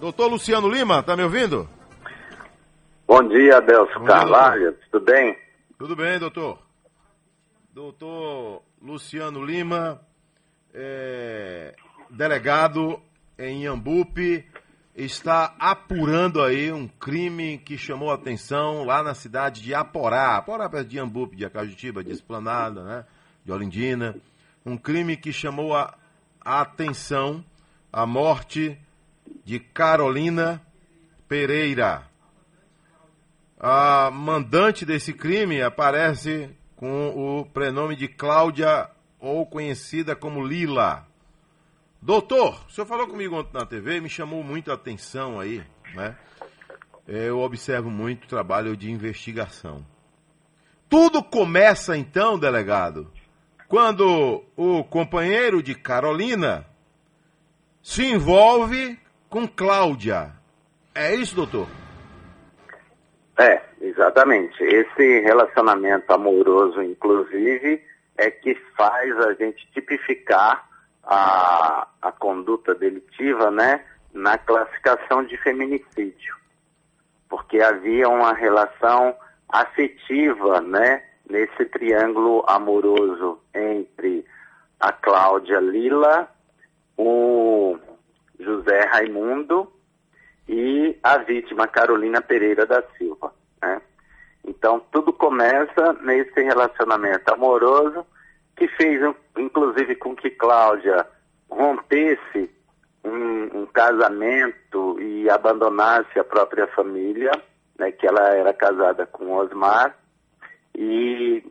Doutor Luciano Lima, tá me ouvindo? Bom dia, Adelso Carvalho, tudo bem? Tudo bem, doutor. Doutor Luciano Lima, é, delegado em Iambupe, está apurando aí um crime que chamou a atenção lá na cidade de Aporá, Aporá perto de Iambupe, de Acajutiba, de Esplanada, né, de Olindina. Um crime que chamou a, a atenção a morte de Carolina Pereira. A mandante desse crime aparece com o prenome de Cláudia, ou conhecida como Lila. Doutor, o senhor falou comigo ontem na TV me chamou muito a atenção aí, né? Eu observo muito trabalho de investigação. Tudo começa então, delegado, quando o companheiro de Carolina se envolve com Cláudia. É isso, doutor? É, exatamente. Esse relacionamento amoroso, inclusive, é que faz a gente tipificar a, a conduta delitiva, né, na classificação de feminicídio. Porque havia uma relação afetiva, né, nesse triângulo amoroso entre a Cláudia Lila, o José Raimundo e a vítima Carolina Pereira da Silva. Né? Então tudo começa nesse relacionamento amoroso que fez inclusive com que Cláudia rompesse um, um casamento e abandonasse a própria família, né, que ela era casada com Osmar e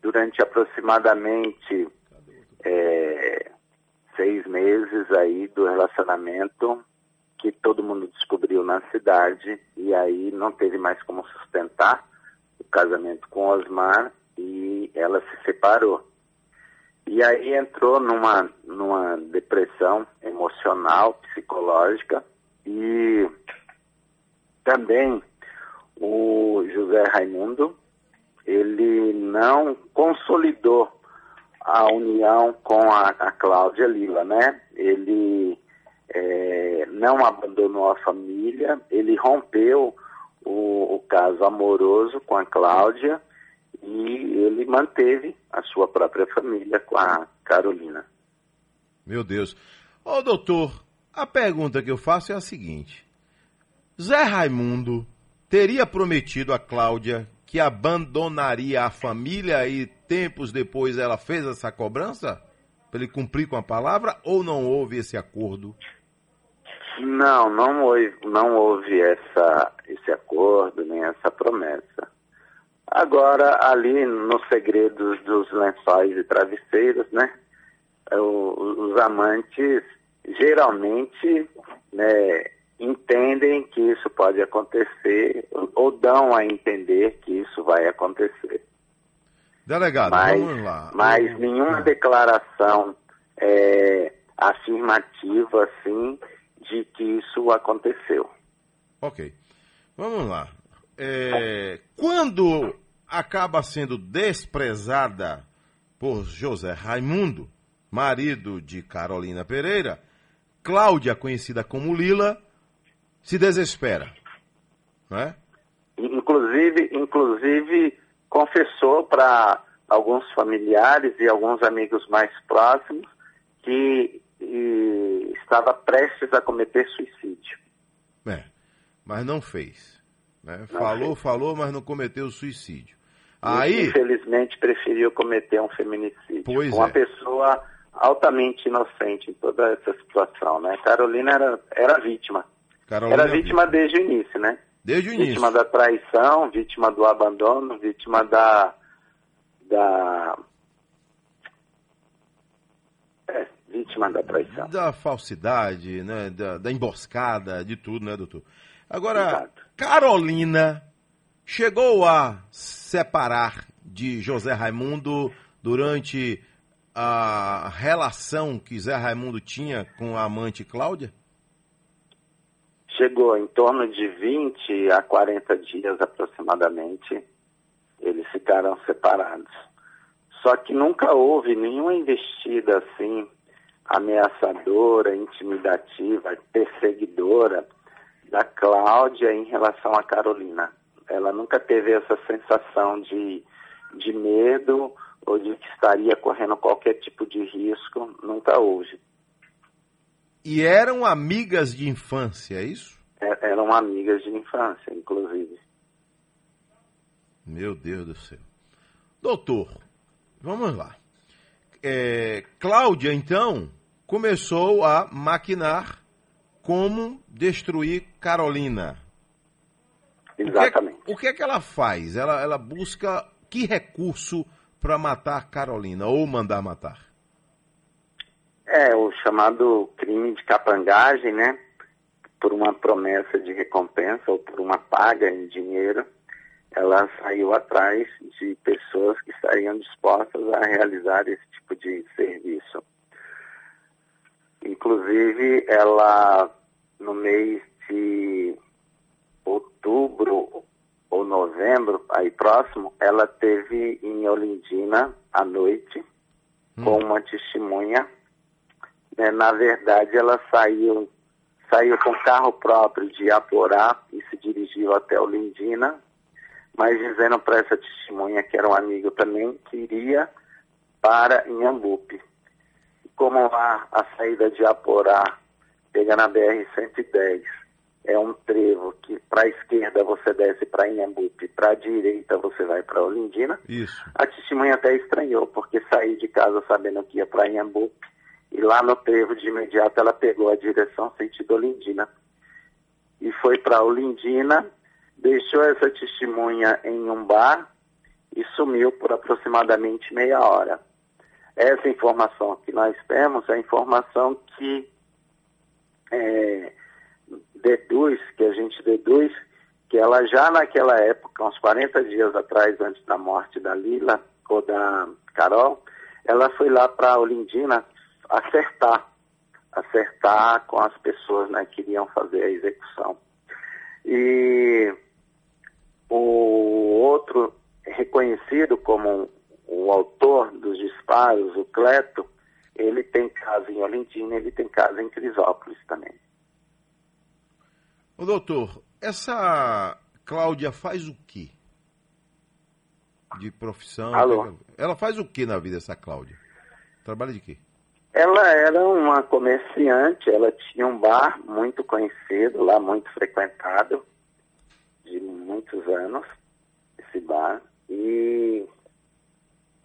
durante aproximadamente é, seis meses aí do relacionamento que todo mundo descobriu na cidade e aí não teve mais como sustentar o casamento com Osmar e ela se separou. E aí entrou numa, numa depressão emocional, psicológica e também o José Raimundo, ele não consolidou a união com a, a Cláudia Lila, né? Ele é, não abandonou a família, ele rompeu o, o, caso amoroso com a Cláudia e ele manteve a sua própria família com a Carolina. Meu Deus. Ô doutor, a pergunta que eu faço é a seguinte: Zé Raimundo teria prometido a Cláudia que abandonaria a família e tempos depois ela fez essa cobrança? Para ele cumprir com a palavra ou não houve esse acordo? Não, não houve, não houve essa, esse acordo, nem essa promessa. Agora, ali nos segredos dos lençóis e travesseiros, né, os amantes geralmente né, entendem que isso pode acontecer ou dão a entender que isso vai acontecer. Delegado, mas, vamos lá. Mas nenhuma declaração é, afirmativa, assim, de que isso aconteceu. Ok. Vamos lá. É, quando acaba sendo desprezada por José Raimundo, marido de Carolina Pereira, Cláudia, conhecida como Lila, se desespera. Não é? Inclusive, inclusive confessou para alguns familiares e alguns amigos mais próximos que estava prestes a cometer suicídio. É, mas não fez. Né? Não falou, fez. falou, mas não cometeu suicídio. Aí, infelizmente, preferiu cometer um feminicídio. Pois uma é. pessoa altamente inocente em toda essa situação, né? Carolina era, era vítima. Carolina era vítima desde o início, né? Desde o início. Vítima da traição, vítima do abandono, vítima da, da é, vítima da traição. Da falsidade, né? Da, da emboscada, de tudo, né, doutor? Agora, Exato. Carolina chegou a separar de José Raimundo durante a relação que Zé Raimundo tinha com a amante Cláudia? Chegou em torno de 20 a 40 dias aproximadamente, eles ficaram separados. Só que nunca houve nenhuma investida assim, ameaçadora, intimidativa, perseguidora Cláudia em relação a Carolina. Ela nunca teve essa sensação de, de medo ou de que estaria correndo qualquer tipo de risco, nunca houve. E eram amigas de infância, é isso? É, eram amigas de infância, inclusive. Meu Deus do céu. Doutor, vamos lá. É, Cláudia, então, começou a maquinar como destruir Carolina. Exatamente. O que, é, o que é que ela faz? Ela, ela busca que recurso para matar Carolina ou mandar matar? É, o chamado crime de capangagem, né? Por uma promessa de recompensa ou por uma paga em dinheiro, ela saiu atrás de pessoas que estariam dispostas a realizar esse tipo de serviço. Inclusive, ela, no mês de outubro ou novembro, aí próximo, ela teve em Olindina à noite hum. com uma testemunha né, na verdade, ela saiu, saiu com carro próprio de Aporá e se dirigiu até Olindina, mas dizendo para essa testemunha, que era um amigo também, que iria para Inhambupe. Como a, a saída de Aporá pega na BR-110, é um trevo que para a esquerda você desce para Inhambupe, para a direita você vai para Olindina. Isso. A testemunha até estranhou, porque saí de casa sabendo que ia para Inhambupe e lá no trevo, de imediato, ela pegou a direção sentido Olindina. E foi para Olindina, deixou essa testemunha em um bar e sumiu por aproximadamente meia hora. Essa informação que nós temos é a informação que é, deduz, que a gente deduz, que ela já naquela época, uns 40 dias atrás, antes da morte da Lila ou da Carol, ela foi lá para Olindina acertar, acertar com as pessoas né, que iriam fazer a execução. E o outro reconhecido como o autor dos disparos, o Cleto, ele tem casa em Olindina, ele tem casa em Crisópolis também. O doutor, essa Cláudia faz o quê? De profissão? Alô? Ela faz o que na vida, essa Cláudia? Trabalha de quê? Ela era uma comerciante, ela tinha um bar muito conhecido lá, muito frequentado, de muitos anos, esse bar. E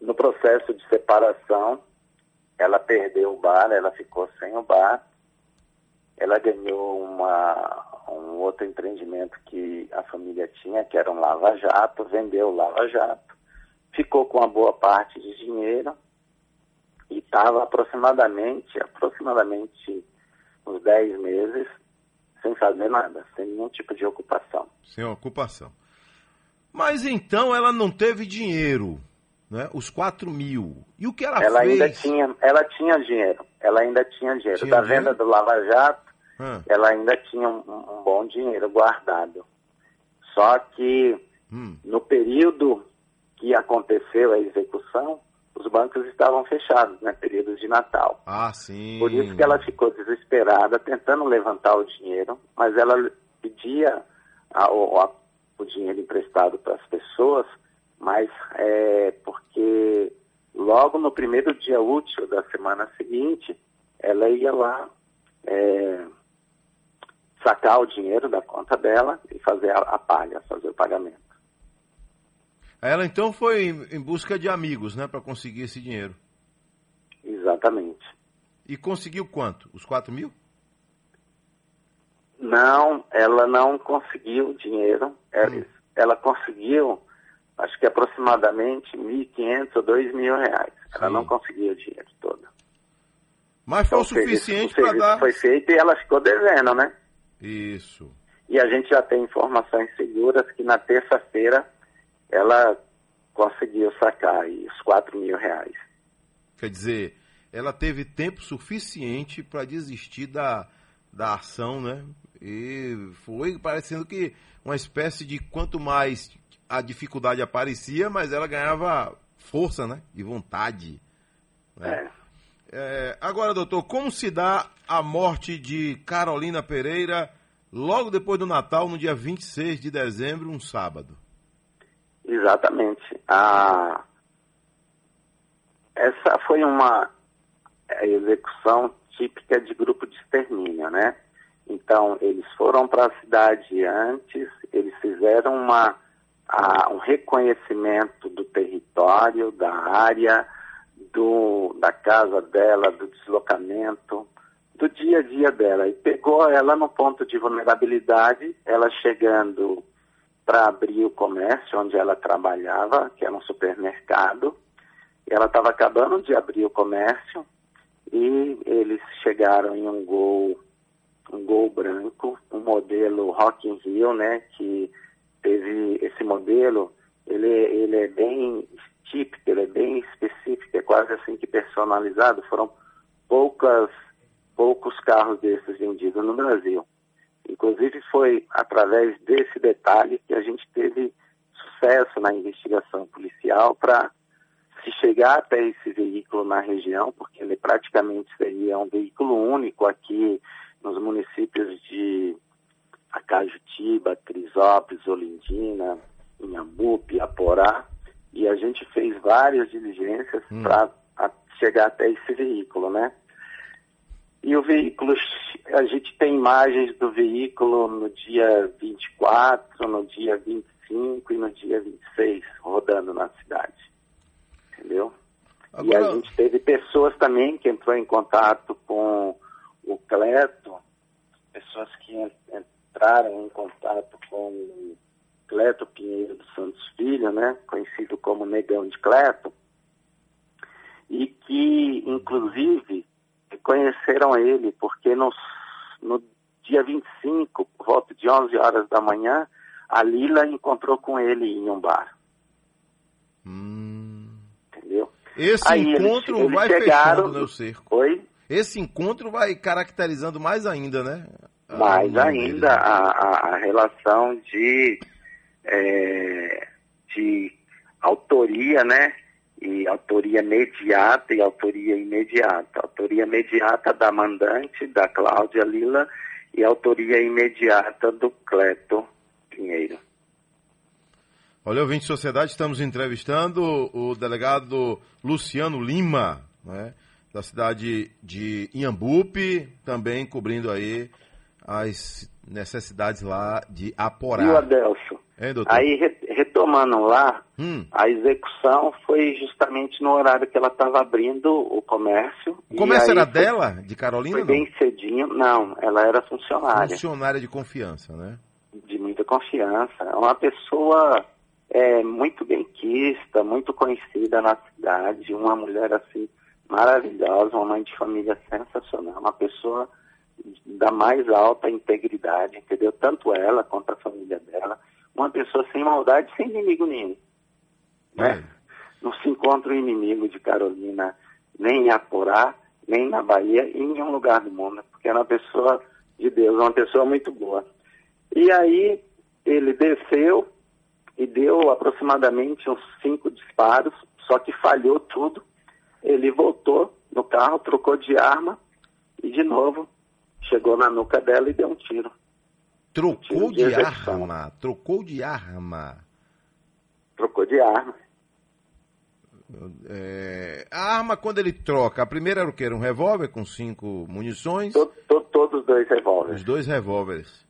no processo de separação, ela perdeu o bar, ela ficou sem o bar. Ela ganhou uma, um outro empreendimento que a família tinha, que era um lava-jato, vendeu o lava-jato, ficou com uma boa parte de dinheiro estava aproximadamente, aproximadamente uns 10 meses sem fazer nada, sem nenhum tipo de ocupação. Sem ocupação. Mas então ela não teve dinheiro, né? Os 4 mil. E o que ela, ela fez? Ainda tinha, ela tinha dinheiro. Ela ainda tinha dinheiro. Tinha da dinheiro? venda do Lava Jato, Ah, ela ainda tinha um, um bom dinheiro guardado. Só que hum, no período que aconteceu a execução, os bancos estavam fechados, né? Período de Natal. Ah, sim. Por isso que ela ficou desesperada, tentando levantar o dinheiro, mas ela pedia a- o, a- o dinheiro emprestado para as pessoas, mas é porque logo no primeiro dia útil da semana seguinte, ela ia lá é, sacar o dinheiro da conta dela e fazer a, a paga, fazer o pagamento. Ela então foi em busca de amigos, né, para conseguir esse dinheiro. Exatamente. E conseguiu quanto? Os 4 mil? Não, ela não conseguiu dinheiro. Ela, Hum. ela conseguiu, acho que aproximadamente 1.500 ou 2 mil reais. Ela Sim. não conseguiu o dinheiro todo. Mas foi Então, o suficiente para dar. foi feito e ela ficou devendo, né? Isso. E a gente já tem informações seguras que na terça-feira ela conseguiu sacar aí os 4 mil reais. Quer dizer, ela teve tempo suficiente para desistir da, da ação, né? E foi parecendo que uma espécie de quanto mais a dificuldade aparecia, mas ela ganhava força, né? E vontade. né? É. É, agora, doutor, como se dá a morte de Carolina Pereira logo depois do Natal, no dia 26 de dezembro, um sábado. Exatamente. Essa foi uma execução típica de grupo de extermínio, né? Então, eles foram para a cidade antes, eles fizeram uma, a, um reconhecimento do território, da área, do, da casa dela, do deslocamento, do dia a dia dela. E pegou ela no ponto de vulnerabilidade, ela chegando para abrir o comércio onde ela trabalhava, que era um supermercado. Ela estava acabando de abrir o comércio e eles chegaram em um gol um Gol branco, um modelo Rock in Rio, né, que teve esse modelo, ele, ele é bem típico, ele é bem específico, é quase assim que personalizado, foram poucas, poucos carros desses vendidos no Brasil. Inclusive foi através desse detalhe que a gente teve sucesso na investigação policial para se chegar até esse veículo na região, porque ele praticamente seria um veículo único aqui nos municípios de Acajutiba, Crisópolis, Olindina, Inhambupe, Aporá, e a gente fez várias diligências hum. para chegar até esse veículo, né? E o veículo, a gente tem imagens do veículo no dia 24, no dia 25 e no dia 26, rodando na cidade. Entendeu? Agora... E a gente teve pessoas também que entrou em contato com o Cleto, pessoas que entraram em contato com o Cleto Pinheiro dos Santos Filho, né, conhecido como Negão de Cleto, e que, inclusive, conheceram ele, porque no, no dia 25, por volta de 11 horas da manhã, a Lila encontrou com ele em um bar. Hum. Entendeu? Esse Aí encontro eles, eles vai chegaram, fechando, né, o cerco. Oi? Esse encontro vai caracterizando mais ainda, né? Mais ainda a, a, a, relação de, é, de autoria, né? E autoria imediata e autoria imediata. Autoria imediata da mandante, da Cláudia Lila, e autoria imediata do Cleto Pinheiro. Olha, ouvinte de sociedade, estamos entrevistando o delegado Luciano Lima, né? da cidade de Inhambupe, também cobrindo aí as necessidades lá de Aporá. E o Adelso? Hein, doutor? Aí, retomando lá, hum. a execução foi justamente no horário que ela estava abrindo o comércio. O comércio era foi, dela, de Carolina? Foi bem cedinho. Não, ela era funcionária. Funcionária de confiança, né? De muita confiança. É uma pessoa é, muito bem quista, muito conhecida na cidade, uma mulher assim maravilhosa, uma mãe de família sensacional, uma pessoa da mais alta integridade, entendeu? Tanto ela quanto a família dela. Uma pessoa sem maldade, sem inimigo nenhum. Né? É. Não se encontra um inimigo de Carolina nem em Aporá, nem na Bahia, em nenhum lugar do mundo, porque era uma pessoa de Deus, uma pessoa muito boa. E aí ele desceu e deu aproximadamente uns cinco disparos, só que falhou tudo ele voltou no carro, trocou de arma e de novo chegou na nuca dela e deu um tiro. Trocou de, de arma? Trocou de arma? Trocou de arma. É, a arma, quando ele troca, a primeira era o que? Era um revólver com cinco munições? To, to, todos os dois revólveres. Os dois revólveres.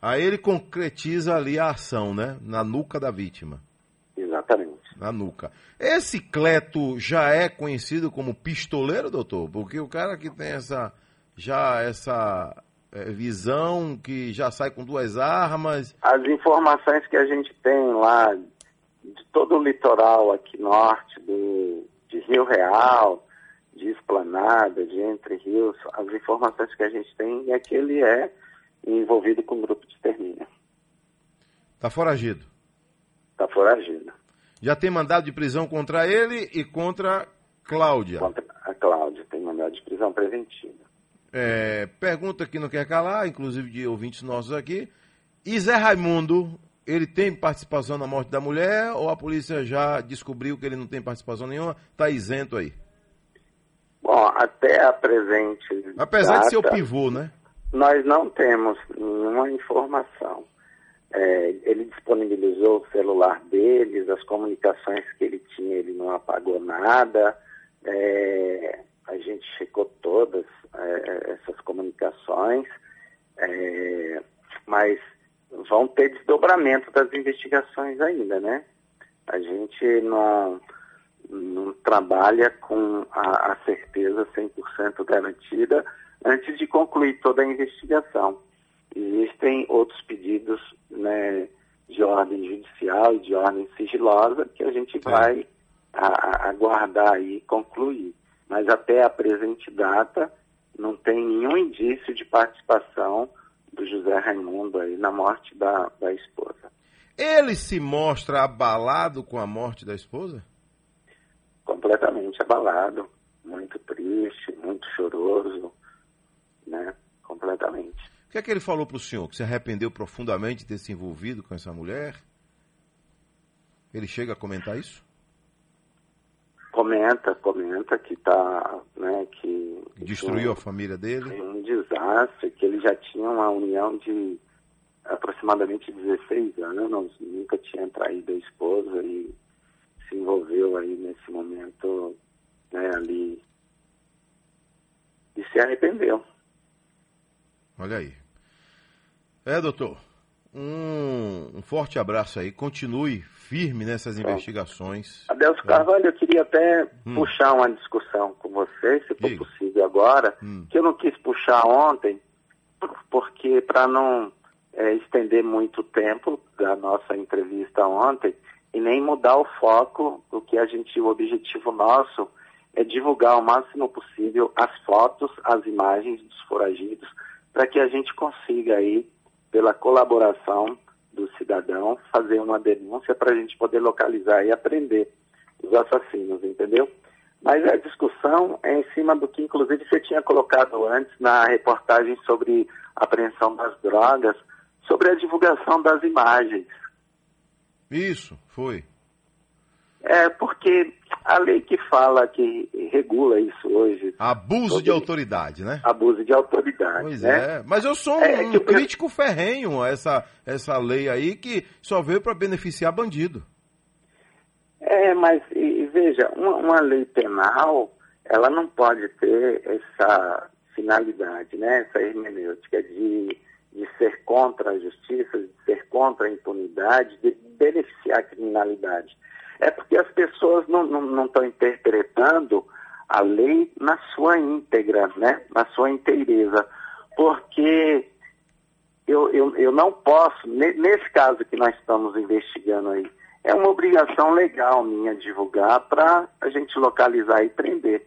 Aí ele concretiza ali a ação, né? Na nuca da vítima. Exatamente na nuca. Esse Cleto já é conhecido como pistoleiro, doutor? Porque o cara que tem essa já essa é, visão que já sai com duas armas. As informações que a gente tem lá de todo o litoral aqui norte do de Rio Real, de Esplanada, de Entre Rios, as informações que a gente tem é que ele é envolvido com um grupo de extermínio. Está foragido? Está foragido. Já tem mandado de prisão contra ele e contra Cláudia. Contra a Cláudia, tem mandado de prisão preventiva. É, pergunta que não quer calar, inclusive de ouvintes nossos aqui. E Zé Raimundo, ele tem participação na morte da mulher ou a polícia já descobriu que ele não tem participação nenhuma? Está isento aí? Bom, até a presente. Apesar data, de ser o pivô, né? Nós não temos nenhuma informação. É, ele disponibilizou o celular deles, as comunicações que ele tinha, ele não apagou nada. É, a gente checou todas é, essas comunicações, é, mas vão ter desdobramento das investigações ainda, né? A gente não, não trabalha com a, a certeza 100% garantida antes de concluir toda a investigação. Existem outros pedidos né, de ordem judicial e de ordem sigilosa que a gente vai a, a aguardar e concluir. Mas até a presente data não tem nenhum indício de participação do José Raimundo aí na morte da, da esposa. Ele se mostra abalado com a morte da esposa? Completamente abalado, muito triste, muito choroso, né? Completamente. O que é que ele falou para o senhor? Que se arrependeu profundamente de ter se envolvido com essa mulher? Ele chega a comentar isso? Comenta, comenta que tá, né, que... Destruiu a família dele? Um desastre, que ele já tinha uma união de aproximadamente 16 anos, nunca tinha traído a esposa e se envolveu aí nesse momento, né, ali, e se arrependeu. Olha aí. É, doutor. Um, um forte abraço aí. Continue firme nessas investigações. Adelso é. Carvalho, eu queria até hum. puxar uma discussão com você, se for Diga. possível agora, hum. que eu não quis puxar ontem, porque para não é, estender muito tempo da nossa entrevista ontem e nem mudar o foco do que a gente, o objetivo nosso é divulgar o máximo possível as fotos, as imagens dos foragidos, para que a gente consiga aí, pela colaboração do cidadão, fazer uma denúncia para a gente poder localizar e aprender os assassinos, entendeu? Mas a discussão é em cima do que, inclusive, você tinha colocado antes na reportagem sobre apreensão das drogas, sobre a divulgação das imagens. Isso, foi. É, porque a lei que fala, que regula isso hoje. Abuso de autoridade, né? Abuso de autoridade. Pois né? é. Mas eu sou um, é, um crítico ferrenho a essa, essa lei aí que só veio para beneficiar bandido. É, mas e, veja, uma, uma, lei penal, ela não pode ter essa finalidade, né? Essa hermenêutica de, de ser contra a justiça, de ser contra a impunidade, de beneficiar a criminalidade é porque as pessoas não estão interpretando a lei na sua íntegra, né? na sua inteireza. Porque eu, eu, eu não posso, nesse caso que nós estamos investigando aí, é uma obrigação legal minha divulgar para a gente localizar e prender.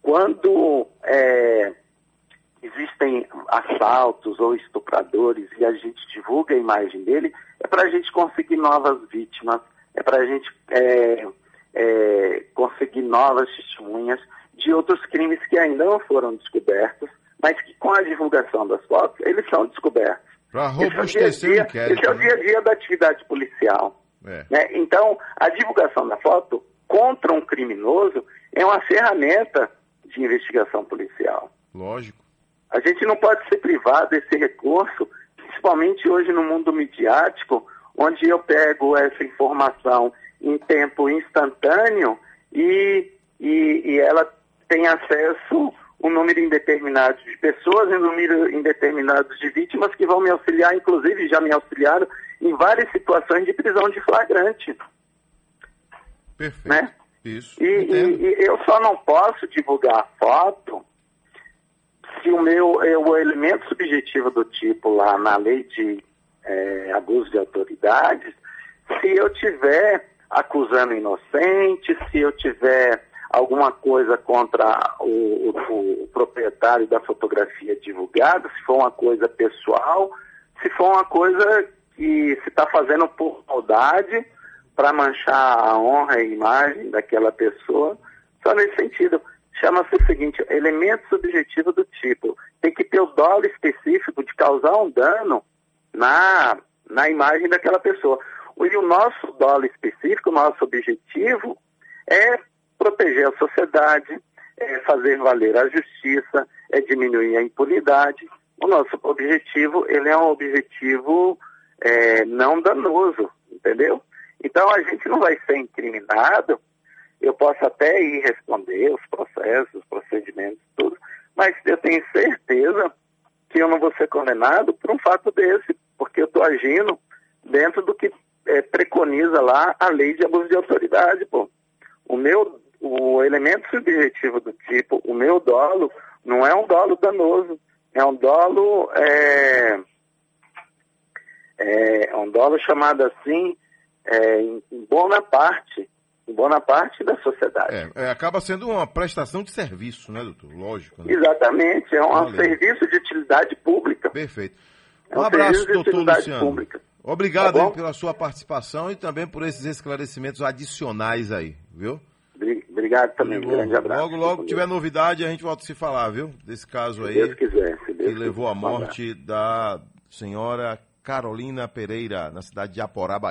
Quando é, existem assaltos ou estupradores e a gente divulga a imagem dele, é para a gente conseguir novas vítimas é para a gente é, é, conseguir novas testemunhas de outros crimes que ainda não foram descobertos, mas que com a divulgação das fotos, eles são descobertos. Para robustecer o inquérito. Esse é o dia a dia né? da atividade policial. É. Né? Então, a divulgação da foto contra um criminoso é uma ferramenta de investigação policial. Lógico. A gente não pode ser privado desse recurso, principalmente hoje no mundo midiático, onde eu pego essa informação em tempo instantâneo e, e, e ela tem acesso um número indeterminado de pessoas e um número indeterminado de vítimas que vão me auxiliar, inclusive já me auxiliaram em várias situações de prisão de flagrante. Perfeito. Né? Isso. E, e, e, eu só não posso divulgar a foto se o meu o elemento subjetivo do tipo lá na lei de é, abuso de autoridades, se eu tiver acusando inocente, se eu tiver alguma coisa contra o, o, o, proprietário da fotografia divulgada, se for uma coisa pessoal, se for uma coisa que se está fazendo por maldade para manchar a honra e a imagem daquela pessoa, só nesse sentido. Chama-se o seguinte, elemento subjetivo do tipo, tem que ter o dolo específico de causar um dano na, na imagem daquela pessoa. E o nosso dólar específico, o nosso objetivo é proteger a sociedade, é fazer valer a justiça, é diminuir a impunidade. o nosso objetivo, ele é um objetivo é, não danoso, entendeu? Então a gente não vai ser incriminado, eu posso até ir responder os processos, os procedimentos, tudo, mas eu tenho certeza que eu não vou ser condenado por um fato desse, porque eu estou agindo dentro do que é, preconiza lá a lei de abuso de autoridade, pô. O meu, o elemento subjetivo do tipo, o meu dolo, não é um dolo danoso, é um dolo, é, é um dolo chamado assim, é, em, em bona bona parte da sociedade. É, é, acaba sendo uma prestação de serviço, né, doutor? Lógico. Né? Exatamente, é um Valeu. serviço de utilidade pública. Perfeito. Um, é um abraço, doutor Luciano. Pública. Obrigado tá pela sua participação e também por esses esclarecimentos adicionais aí, viu? Obrigado também, um grande abraço. Logo, logo tiver novidade, a gente volta a se falar, viu? Desse caso aí. Se quiser. Se que levou à morte da senhora Carolina Pereira, na cidade de Aporá, Bahia.